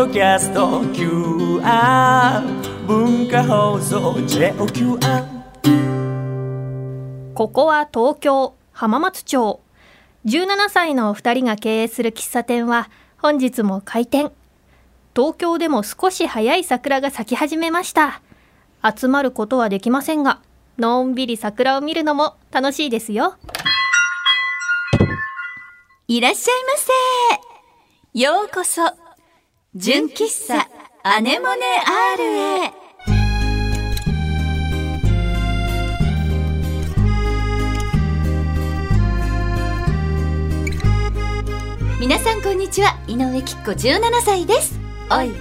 ドキャスト QR 文化放送 JOQR ここは東京浜松町。17歳のお二人が経営する喫茶店は本日も開店。東京でも少し早い桜が咲き始めました。集まることはできませんがのんびり桜を見るのも楽しいですよ。いらっしゃいませ。ようこそ、純喫茶アネモネ R へ。皆さんこんにちは、井上きっ子17歳です。おいおい。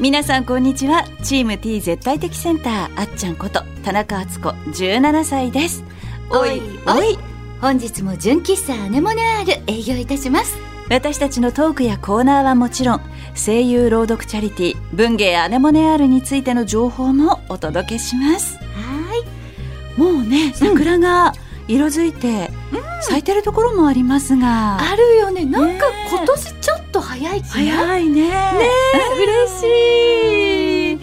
皆さんこんにちはチーム T 絶対的センターあっちゃんこと田中敦子17歳ですおいおい。本日も純喫茶アネモネ R 営業いたします。私たちのトークやコーナーはもちろん声優朗読チャリティー文芸アネモネアールについての情報もお届けします。はい。もうね桜が色づいて咲いてるところもありますが、あるよね。なんか今年ちょっと早い気が。早いね。ね嬉しい。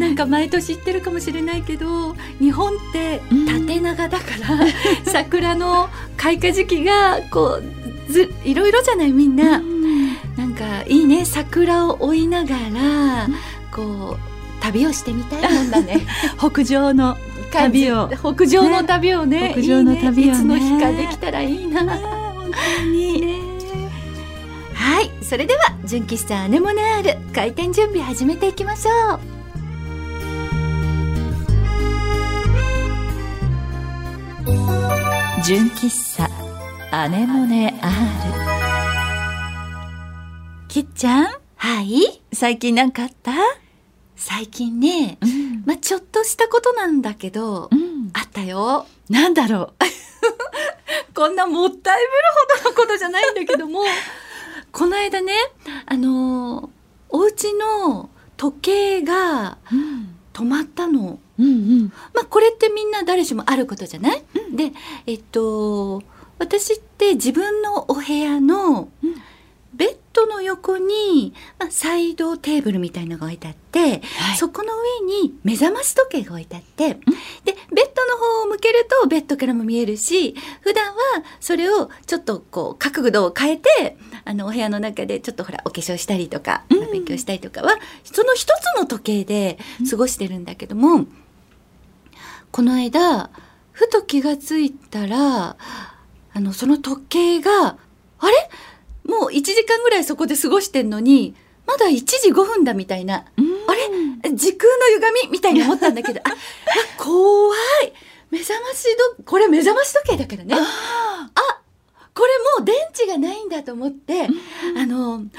なんか毎年言ってるかもしれないけど日本ってうん。縦長だから、桜の開花時期がこうずいろいろじゃないみんな、なんかいいね。桜を追いながら、こう旅をしてみたいもんだね。北上の旅を。北上の旅をね。北上の旅をね。いいね。いつの日かできたらいいな。本当に。はい。それでは純喫茶アネモネアール開店準備始めていきましょう。純喫茶アネモネ R きっちゃん？はい？最近なんかあった？最近ね、うん、まあちょっとしたことなんだけど、うん、あったよ。なんだろ こんなもったいぶるほどのことじゃないんだけども この間ねあのーお家の時計がう、うん、止まったの。うんうん。まあこれってみんな誰しもあることじゃない、でえっと私って自分のお部屋のうん。ベッドの横に、まあ、サイドテーブルみたいのが置いてあって、はい。そこの上に目覚まし時計が置いてあって、でベッドの方を向けるとベッドからも見えるし普段はそれをちょっとこう角度を変えてあのお部屋の中でちょっとほらお化粧したりとか、うん。勉強したりとかはその一つの時計で過ごしてるんだけども、この間ふと気がついたらあのその時計があれ？もう1時間ぐらいそこで過ごしてんのにまだ1時5分だみたいな。あれ？時空の歪みみたいに思ったんだけど。ああ怖い。目覚ましどこれ目覚まし時計だからね。あこれもう電池がないんだと思って、あの危な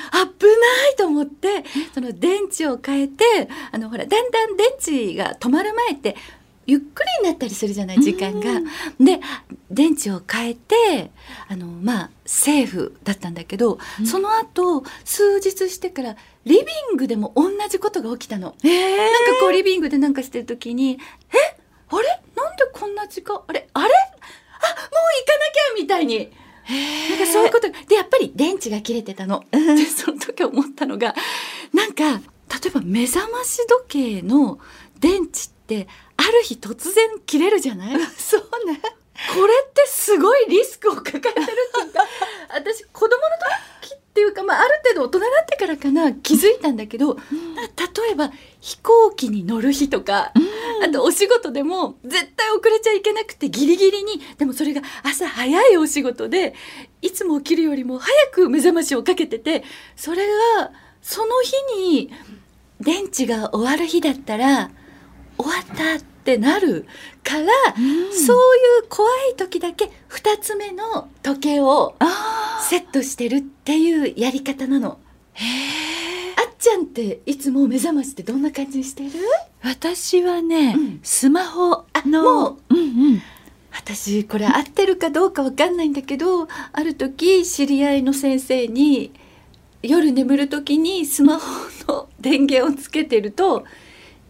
いと思ってその電池を変えてあのほらだんだん電池が止まる前ってゆっくりになったりするじゃない時間が。で電池を変えてあのまあセーフだったんだけど、その後数日してからリビングでも同じことが起きたの。え。ー、なんかこうリビングでなんかしてる時に「え？あれ？なんでこんな時間？あれ？あれ？あもう行かなきゃ」みたいに。なんかそういうこと。でやっぱり電池が切れてたの。でその時思ったのがなんか例えば目覚まし時計の電池ってある日突然切れるじゃない？そうね。これってすごいリスクを抱えてるっていうか私子供の時っていうか、まあ、ある程度大人になってからかな気づいたんだけど、例えば飛行機に乗る日とか、あとお仕事でも絶対遅れちゃいけなくてギリギリにでもそれが朝早いお仕事でいつも起きるよりも早く目覚ましをかけててそれがその日に電池が終わる日だったら終わったってなるから、そういう怖い時だけ2つ目の時計をあセットしてるっていうやり方なの。あっちゃんっていつも目覚ましってどんな感じにしてる？私はね、うん。スマホものう。うんうん。私これ合ってるかどうかわかんないんだけどある時知り合いの先生に夜眠る時にスマホの電源をつけてると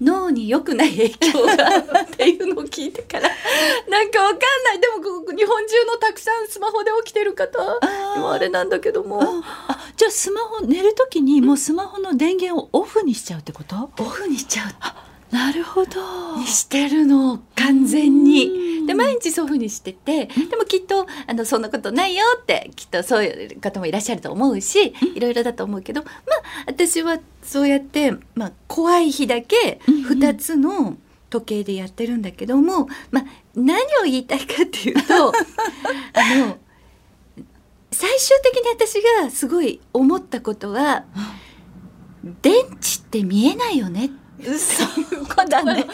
脳に良くない影響がっていうのを聞いてから なんかわかんない。でも日本中のたくさんスマホで起きてる方もあれなんだけども。あじゃあスマホ寝る時にもうスマホの電源をオフにしちゃうってこと、オフにしちゃうなるほど。にしてるの完全に。で毎日そういうふうにしててでもきっとあのそんなことないよってきっとそういう方もいらっしゃると思うしいろいろだと思うけどまあ私はそうやって、まあ、怖い日だけうんうん。2つの時計でやってるんだけども、まあ、何を言いたいかっていうと あの最終的に私がすごい思ったことは電池って見えないよねって嘘。だね。だってさ、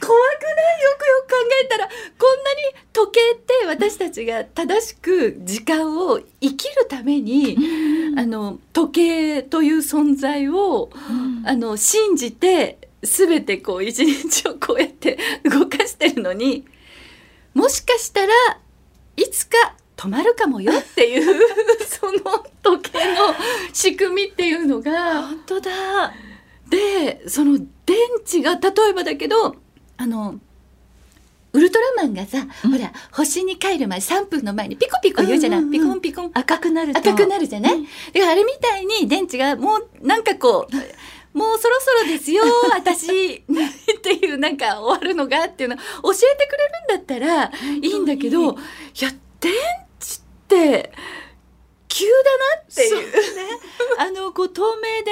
怖くないよくよく考えたら、こんなに時計って私たちが正しく時間を生きるために、あの、時計という存在を、あの、信じて、すべてこう一日をこうやって動かしてるのに、もしかしたらいつか止まるかもよっていうその時計の仕組みっていうのが本当だでその電池が例えばだけどあのウルトラマンがさ、うん。ほら星に帰る前3分の前にピコピコ言うじゃない、うんうんうんピコンピコン。赤くなると。赤くなるじゃない、うん。であれみたいに電池がもうなんかこう もうそろそろですよ私っていうなんか終わるのがっていうの教えてくれるんだったらいいんだけどいや電池って急だなっていう。ね。あのこう透明で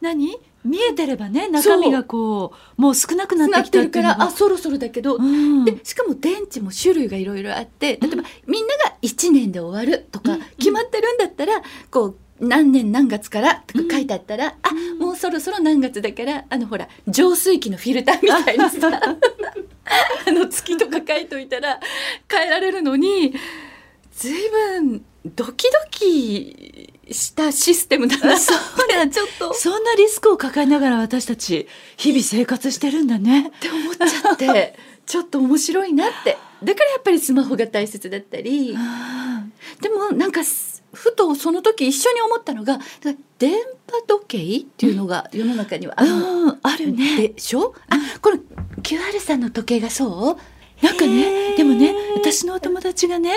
何？見えてればね中身がこうもう少なくなってきてるからあそろそろだけど、うん。でしかも電池も種類がいろいろあって例えば、みんなが1年で終わるとか決まってるんだったら、こう何年何月からとか書いてあったら、あもうそろそろ何月だからあのほら浄水器のフィルターみたいにさ あの月とか書いといたら変えられるのに随分ドキドキしたシステムだな。そうだ ちょっと。そんなリスクを抱えながら私たち日々生活してるんだね。って思っちゃって。ちょっと面白いなって。だからやっぱりスマホが大切だったり。でもなんかすふとその時一緒に思ったのが電波時計っていうのが世の中にはあるのうんあるね。でしょ？あこれ QR さんの時計がそう？なんかへねー。でもね私のお友達がね、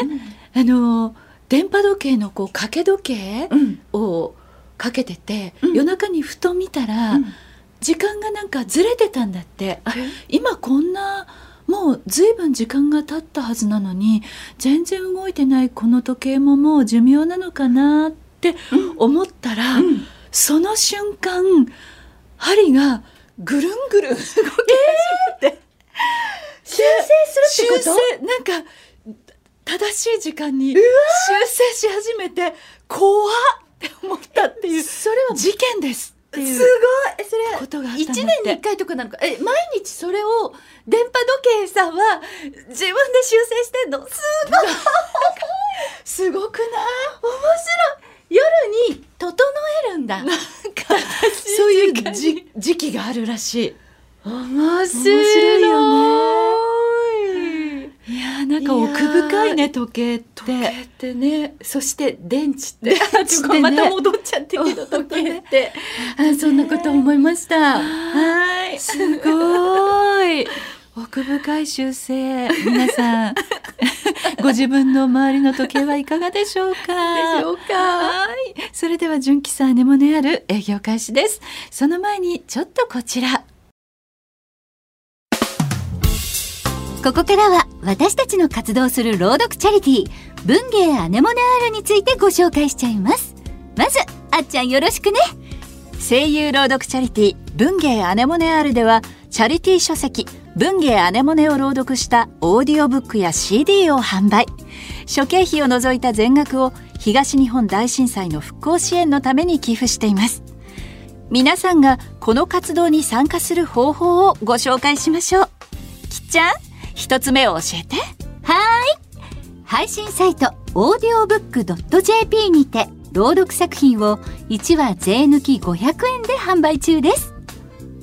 あの電波時計のこう掛け時計うん。をかけてて、うん。夜中にふと見たら、うん。時間がなんかずれてたんだって。あ今こんなもうずいぶん時間が経ったはずなのに全然動いてないこの時計ももう寿命なのかなって思ったら、うん。その瞬間針がぐるんぐるん動き始めて、修正するってこと？修正。なんか正しい時間に修正し始めて怖っって思ったっていうそれは事件ですすごい。それことがあったんだ一って。年に一回とかなのかえ毎日それを電波時計さんは自分で修正してんの？すごい。すごくない？面白い。夜に整えるんだ。そういうじ時期があるらしい。面白いよいやーなんか奥深いね時計っ時計て。ってねそして電池って。電池ね。また戻っちゃってけど 時計って。あそんなこと思いました。はい。すごい。奥深い修正。皆さん。ご自分の周りの時計はいかがでしょうか？でしょうか？はい。それでは純喜さんネモネある営業開始です。その前にちょっとこちらここからは私たちの活動する朗読チャリティー文芸アネモネアールについてご紹介しちゃいます。まずあっちゃんよろしくね。声優朗読チャリティー文芸アネモネアールではチャリティー書籍文芸アネモネを朗読したオーディオブックや CD を販売。諸経費を除いた全額を東日本大震災の復興支援のために寄付しています。皆さんがこの活動に参加する方法をご紹介しましょう。きっちゃん一つ目を教えて。はーい。配信サイトオーディオブック .jp にて朗読作品を1話税抜き500円で販売中です。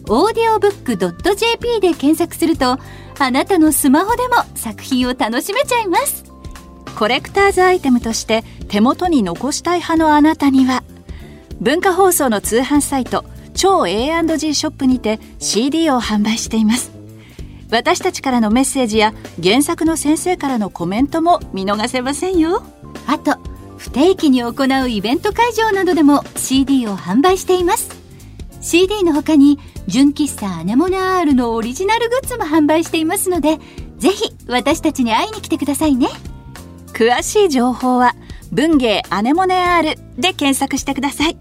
オーディオブック .jp で検索するとあなたのスマホでも作品を楽しめちゃいます。コレクターズアイテムとして手元に残したい派のあなたには文化放送の通販サイト超 A&G ショップにて CD を販売しています。私たちからのメッセージや原作の先生からのコメントも見逃せませんよ。あと不定期に行うイベント会場などでも CD を販売しています。CD の他に純喫茶アネモネアールのオリジナルグッズも販売していますのでぜひ私たちに会いに来てくださいね。詳しい情報は文芸アネモネアールで検索してください。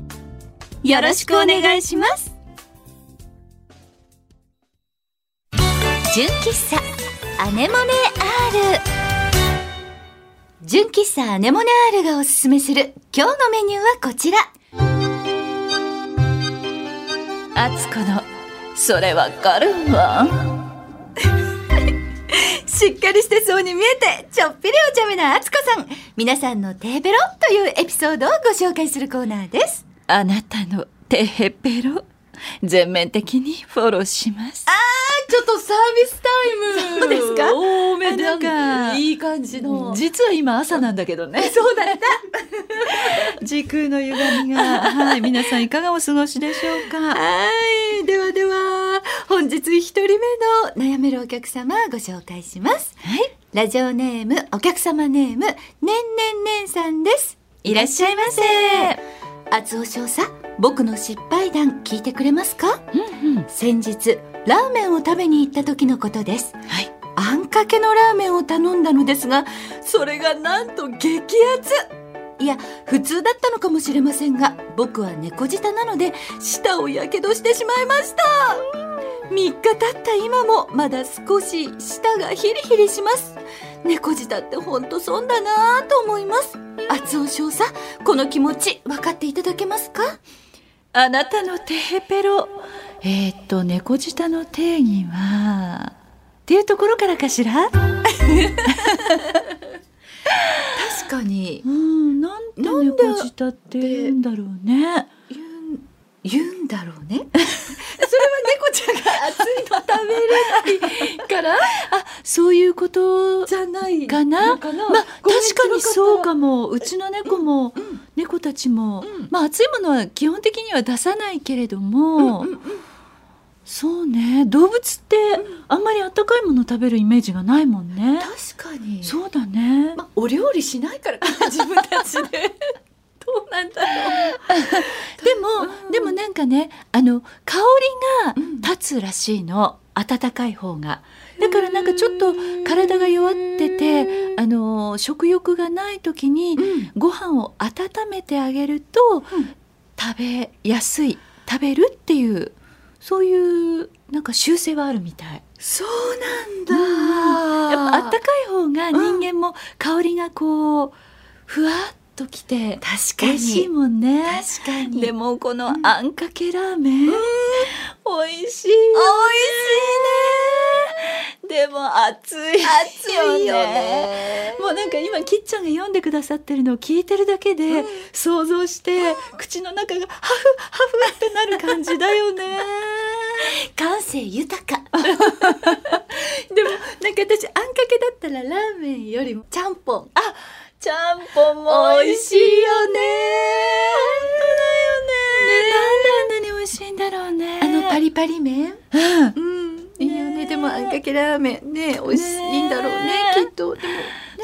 よろしくお願いします純喫茶アネモネアール純喫茶アネモネアールがおすすめする今日のメニューはこちらあつこのそれわかるわしっかりしてそうに見えて、ちょっぴりお茶目なあつこさん。皆さんのテーベロというエピソードをご紹介するコーナーです。あなたのテヘペロ全面的にフォローしますちょっとサービスタイム。そうですか？多めだかいい感じの。実は今朝なんだけどねそうだった。時空の歪みがはい皆さんいかがお過ごしでしょうか？はい。ではでは、本日一人目の悩めるお客様ご紹介します。はいラジオネーム、お客様ネーム、ねんねんねんさんです。いらっしゃいませ厚尾少佐、僕の失敗談聞いてくれますか？うんうん先日、ラーメンを食べに行った時のことです。はいあんかけのラーメンを頼んだのですが、それがなんと激アツいや、普通だったのかもしれませんが、僕は猫舌なので、舌をやけどしてしまいました。3日経った今も、まだ少し舌がヒリヒリします。猫舌ってほんと損だなぁと思います。厚尾少佐、この気持ち分かっていただけますか？あなたのテヘペロ。えー、っと猫舌の定義はっていうところからかしら？確かに、うんなんで猫舌って言うんだろうね。言うん、だろうね。それは猫ちゃんが熱いの食べれないから？そういうことじゃないかな？まあ確かにそうかも。もうちの猫も、うん猫たちも、うん。まあ熱いものは基本的には出さないけれども、うんうんそうね動物ってあんまり温かいもの食べるイメージがないもんね、確かに。そうだね、まあ、お料理しないから自分たちで。どうなんだろう。でも、うん。でもなんかねあの香りうん。が立つらしいの、温かい方が。だからなんかちょっと体が弱っててあの食欲がない時にうん。ご飯を温めてあげると、うん。食べやすい食べるっていうそういうなんか習性はあるみたい。そうなんだ。やっぱあったかい方が人間も香りがこうふわっときて確かに。美味しいもんね。確かに。でもこのあんかけラーメン、美味しいよねでも熱い熱いよね。もうなんか今きっちゃんが読んでくださってるのを聞いてるだけで想像して、口の中がハフハフってなる感じだよね 感性豊か。でもなんか私あんかけだったらラーメンよりもちゃんぽん。あちゃんぽんも美味しいよね本当だよねなんであんなに美味しいんだろうねあのパリパリ麺？うんうん。いいよね。でもあんかけラーメンね、美味しいんだろうねね。きっと。でも。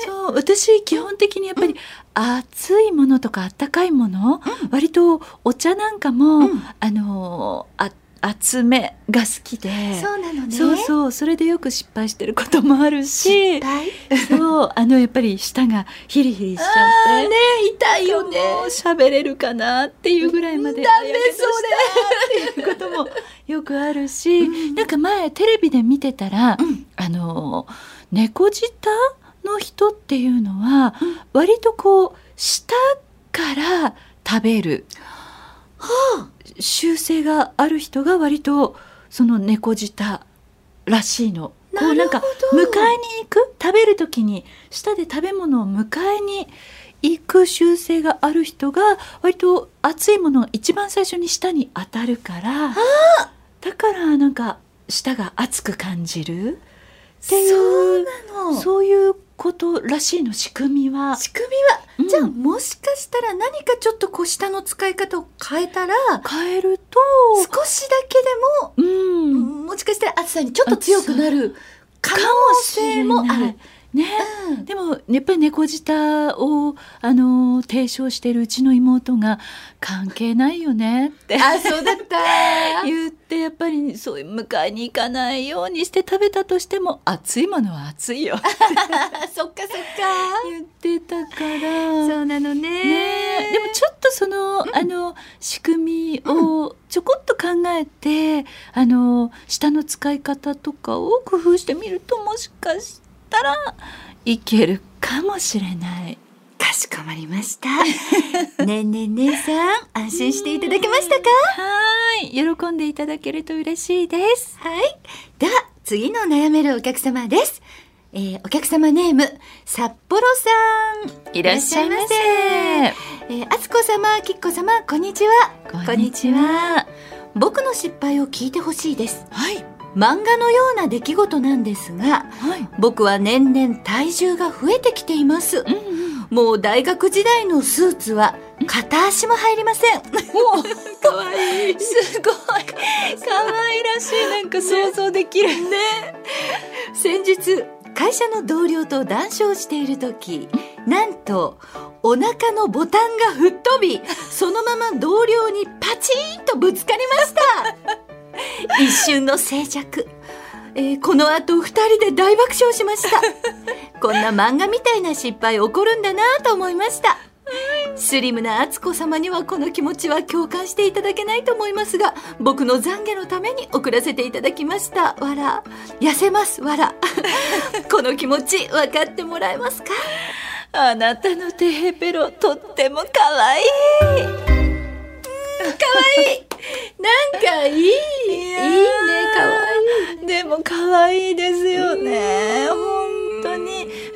そう私基本的にやっぱり熱いものとかあったかいもの、割とお茶なんかも、うんあのあ厚めが好きで。そうなのね。そうそう。それでよく失敗してることもあるし。はい。そう。あのやっぱり舌がヒリヒリしちゃって。ね、痛いよね。喋れるかなっていうぐらいまでダメやけどしたっていうこともよくあるし、なんか前テレビで見てたら、うん。あの猫舌の人っていうのは、割とこう舌から食べる、習性がある人が割とその猫舌らしいの。こうなんか迎えに行く食べる時に舌で食べ物を迎えに行く習性がある人が割と熱いものが一番最初に舌に当たるからだからなんか舌が熱く感じるっていうそうなの。そういうことらしいの仕組みは？仕組うんみは、じゃあもしかしたら何かちょっとこう舌の使い方を変えたら変えると、少しだけでうん、も、もしかしたら暑さにちょっと強くなる可能性もある。ね、でもやっぱり猫舌をあの提唱してるうちの妹が関係ないよねってあそうだった。言ってやっぱりそういう迎えに行かないようにして食べたとしても熱いものは熱いよ そっかそっか。言ってたから。そうなのね。ね。えでもちょっとその、あの仕組みをちょこっと考えて、あの舌の使い方とかを工夫してみるともしかしたらいけるかもしれない。かしこまりました。ねんねん姉さん安心していただけましたか？はい。喜んでいただけると嬉しいです。はい。では次の悩めるお客様です。えー、お客様ネーム札幌さんいらっしゃいませ。えー、あつこ様きっこ様こんにちは。こんにちは。僕の失敗を聞いてほしいです。はい漫画のような出来事なんですがはい。僕は年々体重が増えてきていますうんうん。もう大学時代のスーツは片足も入りません かわいい。すごい。可愛らしい。なんか想像できる。ね。先日会社の同僚と談笑している時なんとお腹のボタンが吹っ飛びそのまま同僚にパチンとぶつかりました 一瞬の静寂、えーこの後二人で大爆笑しました。こんな漫画みたいな失敗起こるんだなと思いました。スリムな敦子様にはこの気持ちは共感していただけないと思いますが僕の懺悔のために送らせていただきました。わら。痩せますわら。この気持ち分かってもらえますか？あなたのテヘペロとっても可愛い。なんかいいいいねかわいいい。でも可愛いですよね。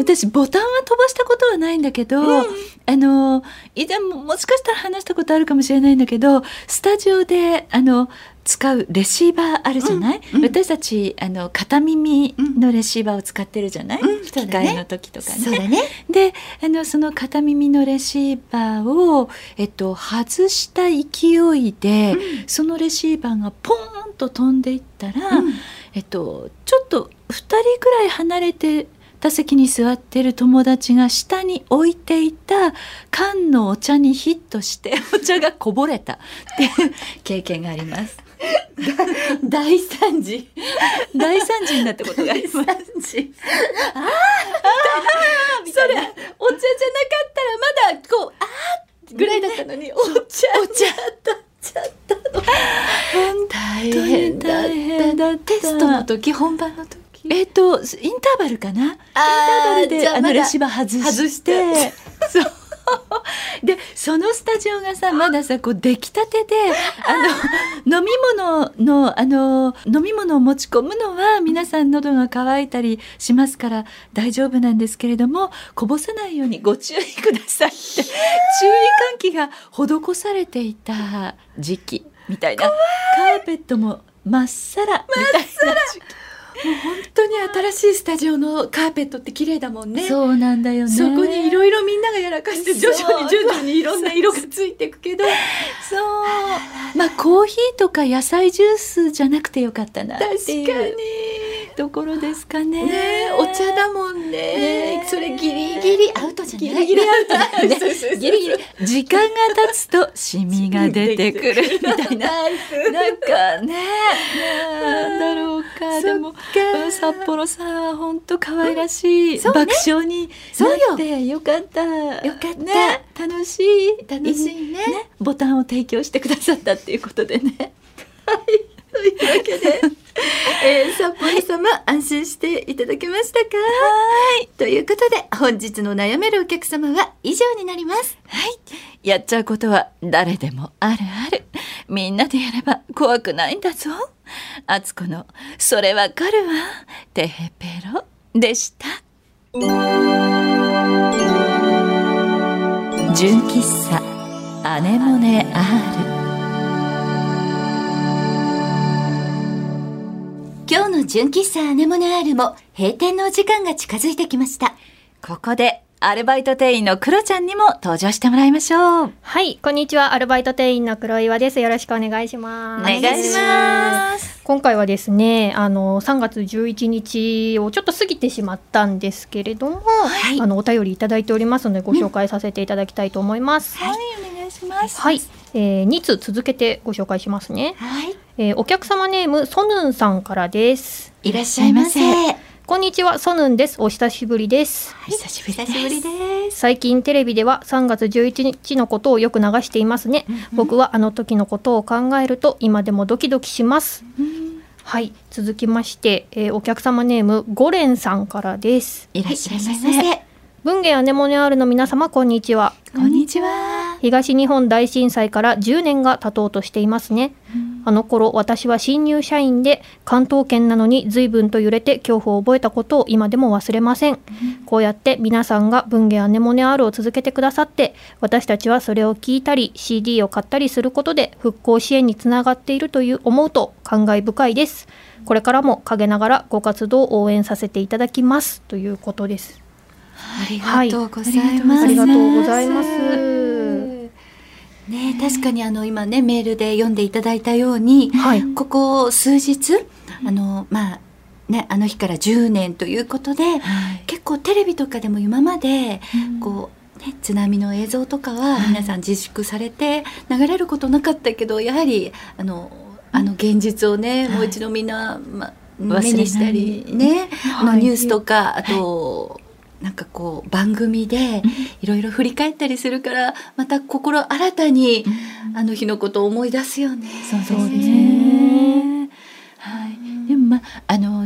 私ボタンは飛ばしたことはないんだけど、あの以前ももしかしたら話したことあるかもしれないんだけど、スタジオであの使うレシーバーあるじゃない？うんうん。私たちあの片耳のレシーバーを使ってるじゃない？うん。機械の時とかね。ね。であのその片耳のレシーバーを、えっと、外した勢いで、そのレシーバーがポーンと飛んでいったら、うん。えっと、ちょっと2人ぐらい離れてた席に座ってる友達が下に置いていた缶のお茶にヒットして お茶がこぼれた。っていう経験があります。大惨事。大惨事になったことがあります。惨事。ああそれお茶じゃなかったらまだこうあーぐらいだったのにお茶。お茶。だっちゃったの大変だった。大変だった。テストの時本番の時えっとインターバルかな？インターバルであのレシーバー外して。外して。そう。でそのスタジオがさまださこう出来たてで あの飲み物のあの飲み物を持ち込むのは皆さん喉が渇いたりしますから大丈夫なんですけれどもこぼさないようにご注意くださいって注意喚起が施されていた時期みたいな。カーペットもまっさらみたいな時期本当に新しいスタジオのカーペットって綺麗だもんね。そうなんだよね。そこにいろいろみんながやらかして徐々に徐々にいろんな色がついていくけど。そう。まあコーヒーとか野菜ジュースじゃなくてよかったなって確かに。いうところですかね。ねえ。お茶だもんね。ねそれギリギリアウトじゃない。ギリギリアウト。ね。ギリギリ時間が経つとシミが出てくる。みたいな。なんかね、なんだろうか、でも、うん札幌さんは本当可愛らしい、爆笑になってよ。かった。よかった。ね、楽しい。楽しいね。ね、ボタンを提供してくださったっていうことでね。というわけで、えー、札幌様安心していただけましたか？はいということで本日の悩めるお客様は以上になりますはい。やっちゃうことは誰でもあるある。みんなでやれば怖くないんだぞ。あつこの、それわかるわ。てへぺろでした。純喫茶アネモネ R。今日の純喫茶アネモネアールも閉店のお時間が近づいてきましたここでアルバイト店員のクロちゃんにも登場してもらいましょう。はい、こんにちは。アルバイト店員の黒岩です。よろしくお願いします。お願いします。今回はですね、あの3月11日をちょっと過ぎてしまったんですけれども、はいあのお便りいただいておりますのでご紹介させていただきたいと思います。はい、お願いします。はい、えー、2通続けてご紹介しますね。はい。えーお客様ネームソヌンさんからです。いらっしゃいませ。こんにちは、ソヌンです。お久しぶりです。久しぶりです。久しぶりです。最近テレビでは3月11日のことをよく流していますね、僕はあの時のことを考えると今でもドキドキします、はい続きまして、えーお客様ネームゴレンさんからですいらっしゃいませ。文芸アネモネアールの皆様こんにちは。こんにちは。東日本大震災から10年が経とうとしていますね、あの頃私は新入社員で関東圏なのに随分と揺れて恐怖を覚えたことを今でも忘れません、こうやって皆さんが文芸アネモネアールを続けてくださって私たちはそれを聞いたり CD を買ったりすることで復興支援につながっているという思うと感慨深いです。これからも陰ながらご活動を応援させていただきます。ということですありがとうございます。ありがとうございます。ね、確かにあの今ねメールで読んでいただいたように、はい。ここ数日あのまあねあの日から10年ということで、結構テレビとかでも今まで、こうね津波の映像とかは皆さん自粛されて流れることなかったけどやはりあのあの現実をね、もう一度みんな、ま、目にしたりね、はい。ニュースとかあと、なんかこう番組でいろいろ振り返ったりするからまた心新たにあの日のことを思い出すよね。そうですね。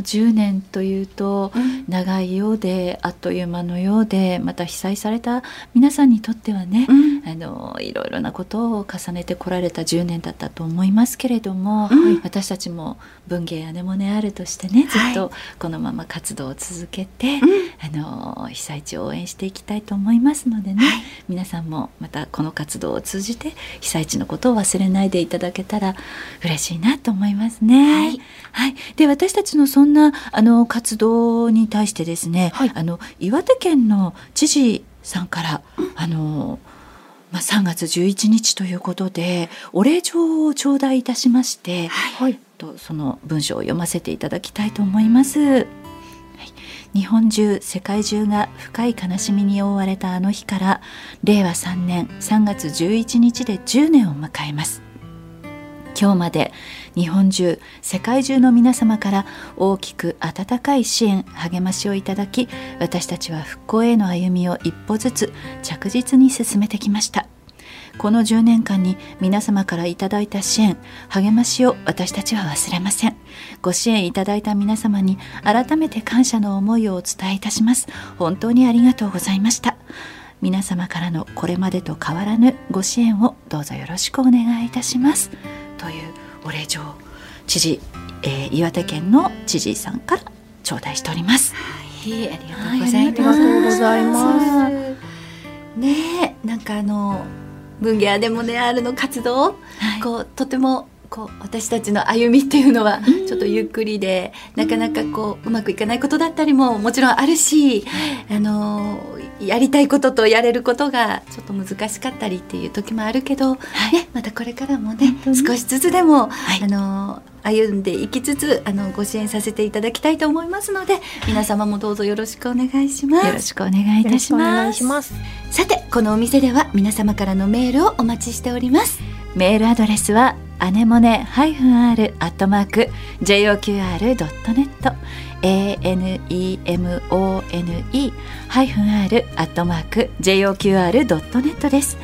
はい。でもまああの10年というと長いようであっという間のようでまた被災された皆さんにとってはね、うん。あのいろいろなことを重ねてこられた10年だったと思いますけれども、うん。私たちも文芸アネモネアールとしてねずはい。っとこのまま活動を続けて、あの被災地を応援していきたいと思いますのでね、皆さんもまたこの活動を通じて被災地のことを忘れないでいただけたら嬉しいなと思いますね。はい。はい、で私たちのそんなあの活動に対してですね、はい。あの岩手県の知事さんから、あのまあ、3月11日ということでお礼状を頂戴いたしまして、はい。とその文章を読ませていただきたいと思います。はい。日本中世界中が深い悲しみに覆われたあの日から令和3年3月11日で10年を迎えます今日まで日本中世界中の皆様から大きく温かい支援励ましをいただき私たちは復興への歩みを一歩ずつ着実に進めてきました。この10年間に皆様からいただいた支援励ましを私たちは忘れません。ご支援いただいた皆様に改めて感謝の思いをお伝えいたします。本当にありがとうございました。皆様からのこれまでと変わらぬご支援をどうぞよろしくお願いいたします。というお礼状知事、えー岩手県の知事さんから頂戴しております。はい、ありがとはいうございます。ありがとうございます。ねえ、なんかあの文芸アネモネアールの活動、こうとてもこう私たちの歩みっていうのはちょっとゆっくりで、なかなかこううまくいかないことだったりももちろんあるし、あのやりたいこととやれることがちょっと難しかったりっていう時もあるけど、ね、またこれからもね少しずつでも、はい。あの歩んでいきつつあのご支援させていただきたいと思いますので皆様もどうぞよろしくお願いします。よろしくお願いいたします。さてこのお店では皆様からのメールをお待ちしております。メールアドレスはアネモネ -r アットマーク joqr.net anemone ハイフン r アットマーク joqr.net です。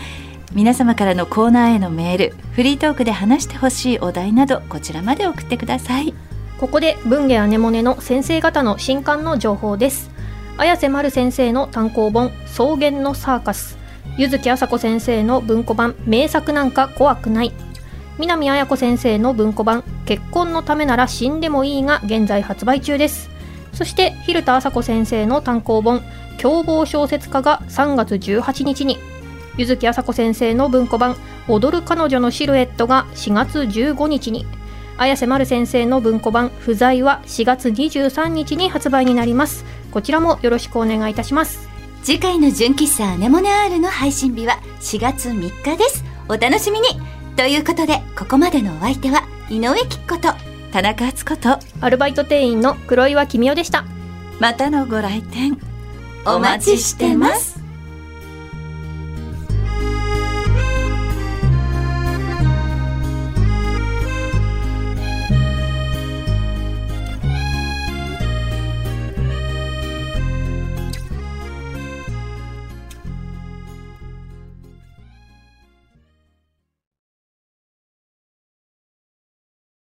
皆様からのコーナーへのメールフリートークで話してほしいお題などこちらまで送ってください。ここで文芸アネモネの先生方の新刊の情報です。綾瀬丸先生の単行本草原のサーカス。柚木あさこ先生の文庫版名作なんか怖くない。南綾子先生の文庫版結婚のためなら死んでもいいが現在発売中です。そして蛭田麻子先生の単行本凶暴小説家が3月18日に柚木あさこ先生の文庫版踊る彼女のシルエットが4月15日に綾瀬丸先生の文庫版不在は4月23日に発売になります。こちらもよろしくお願いいたします。次回の純喫茶アネモネ R の配信日は4月3日です。お楽しみに。ということでここまでのお相手は井上貴子と田中敦子とアルバイト店員の黒岩君代でした。またのご来店お待ちしてます